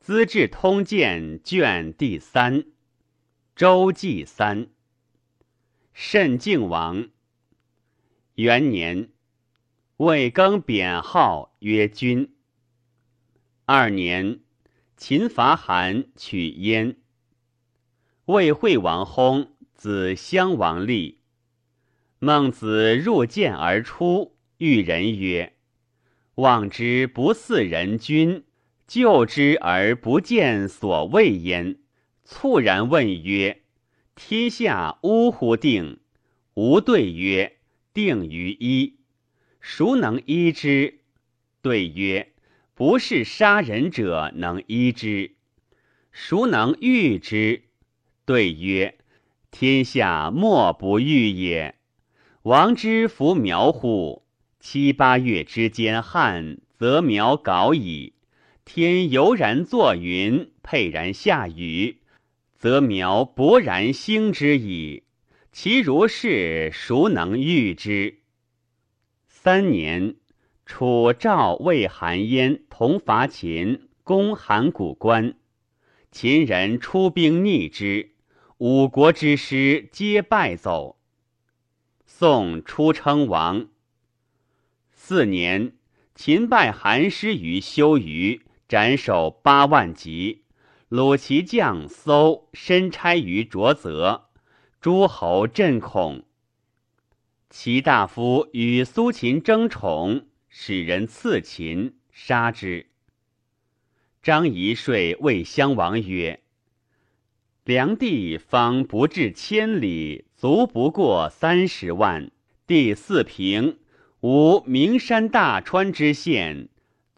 资治通鉴》卷第三，周记三。慎敬王元年，魏更贬号曰君。二年，秦伐韩，取燕。魏惠王薨，子襄王立。孟子入见而出，遇人曰：“望之不似人君。”救之而不见所谓焉，猝然问曰：“天下呜呼定？”吾对曰：“定于一。”孰能医之？对曰：“不是杀人者能医之。”孰能愈之？对曰：“天下莫不愈也。王之弗苗乎？七八月之间旱，则苗槁矣。”天悠然作云，沛然下雨，则苗勃然兴之矣。其如是，孰能御之？三年，楚、赵、魏、韩、燕同伐秦，攻函谷关。秦人出兵逆之，五国之师皆败走。宋初称王。四年，秦败韩师于修余。斩首八万级，虏其将搜身差于卓泽，诸侯震恐。齐大夫与苏秦争宠，使人刺秦，杀之。张仪说魏襄王曰：“梁地方不至千里，足不过三十万，地四平，无名山大川之县。”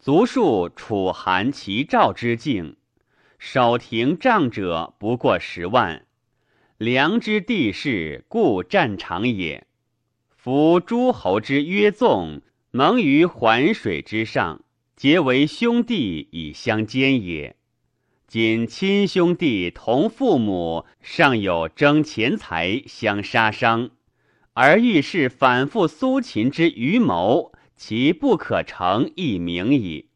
足数楚、韩、齐、赵之境，守亭仗者不过十万。梁之地势，故战场也。夫诸侯之约纵，盟于环水之上，结为兄弟以相兼也。今亲兄弟同父母，尚有争钱财相杀伤，而欲是反复苏秦之余谋。其不可成一名矣。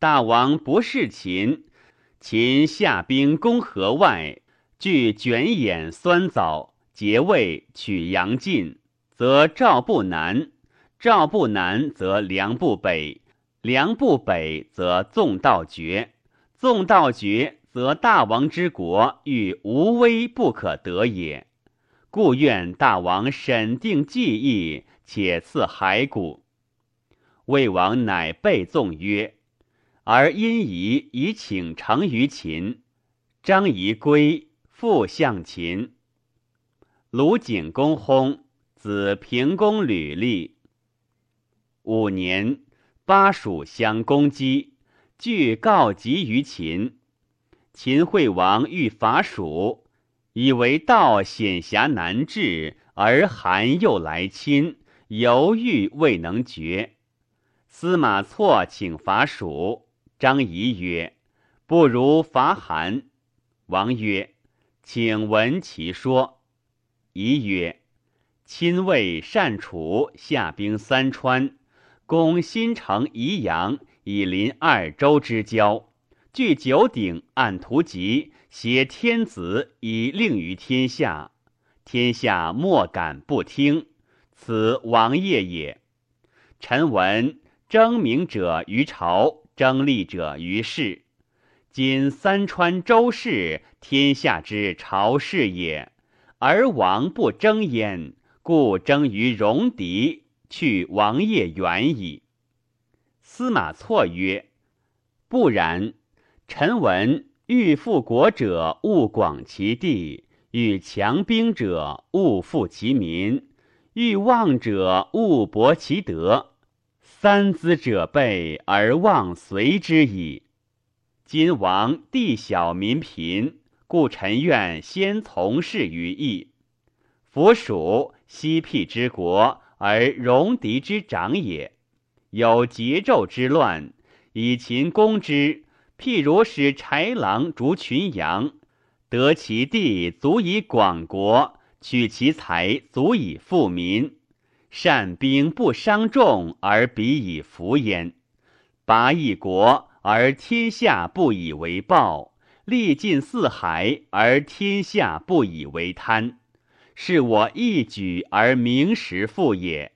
大王不视秦，秦下兵攻河外，据卷眼酸枣，结魏取阳晋，则赵不南；赵不南，则梁不北；梁不北，则纵道绝；纵道绝，则大王之国欲无危不可得也。故愿大王审定计议，且赐骸骨。魏王乃备纵曰：“而因仪以请成于秦。”张仪归，复向秦。鲁景公薨，子平公履立。五年，巴蜀相攻击，具告急于秦。秦惠王欲伐蜀，以为道险狭难治，而韩又来侵，犹豫未能决。司马错请伐蜀，张仪曰：“不如伐韩。”王曰：“请闻其说。”仪曰：“亲魏善楚，下兵三川，攻新城宜阳，以临二州之交，据九鼎，按图籍，挟天子以令于天下，天下莫敢不听。此王业也。臣闻。”争名者于朝，争利者于世。今三川周氏，天下之朝氏也，而王不争焉，故争于戎狄，去王业远矣。司马错曰：“不然。臣闻欲富国者，务广其地；欲强兵者，务富其民；欲旺者，务博其德。”三资者备而望随之矣。今王地小民贫，故臣愿先从事于义。夫蜀西僻之国，而戎狄之长也，有桀纣之乱，以秦攻之，譬如使豺狼逐群羊，得其地足以广国，取其财足以富民。善兵不伤众而彼以服焉，拔一国而天下不以为报；历尽四海，而天下不以为贪。是我一举而名实复也，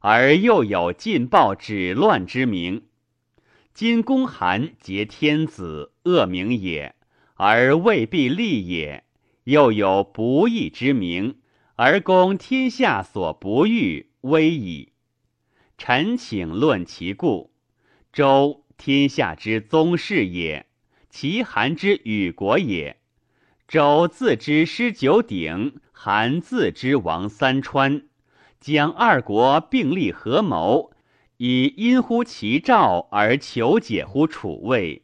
而又有尽暴止乱之名。今公韩结天子，恶名也，而未必立也；又有不义之名，而攻天下所不欲，危矣。臣请论其故。周天下之宗室也，其韩之与国也。周自知失九鼎，韩自知亡三川，将二国并立合谋，以因乎其兆而求解乎楚魏，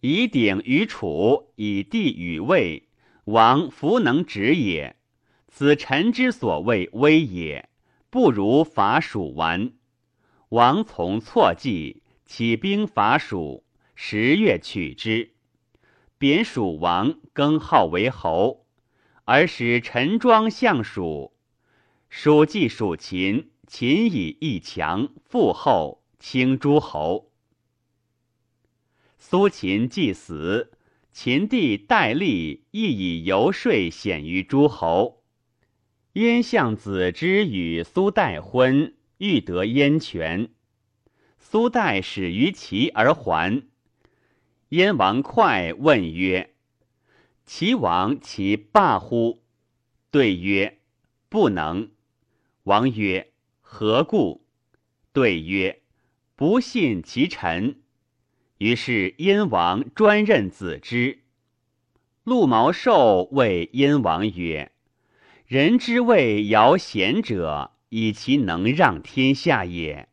以鼎与楚，以地与魏，王弗能止也。此臣之所谓危也，不如伐蜀完。王从错计，起兵伐蜀，十月取之。贬蜀王，更号为侯，而使陈庄相蜀。蜀既属秦，秦以义强，复厚，轻诸侯。苏秦既死，秦帝戴笠亦以游说显于诸侯。燕相子之与苏代婚，欲得燕权。苏代始于齐而还。燕王哙问曰：“齐王其霸乎？”对曰：“不能。”王曰：“何故？”对曰：“不信其臣。”于是燕王专任子之。陆毛寿谓燕王曰：“人之谓尧贤者，以其能让天下也。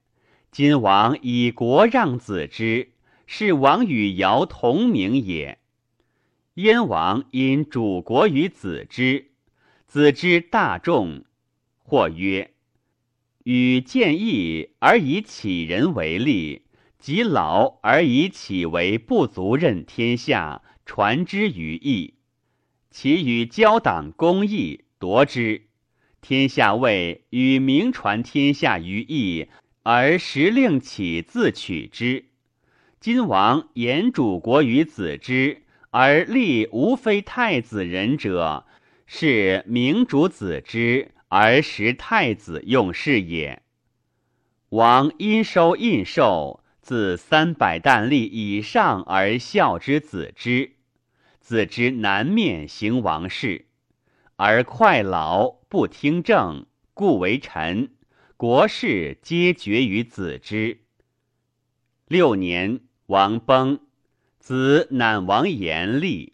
今王以国让子之。”是王与尧同名也。燕王因主国于子之，子之大众，或曰：“与见义而以启人为利，及老而以启为不足任天下，传之于义。其与交党公义，夺之。天下谓与名传天下于义，而时令起自取之。”今王言主国于子之，而立无非太子人者，是明主子之而实太子用事也。王因收印绶，自三百担粟以上而孝之子之，子之南面行王事，而快老不听政，故为臣，国事皆决于子之。六年。王崩，子乃王严立。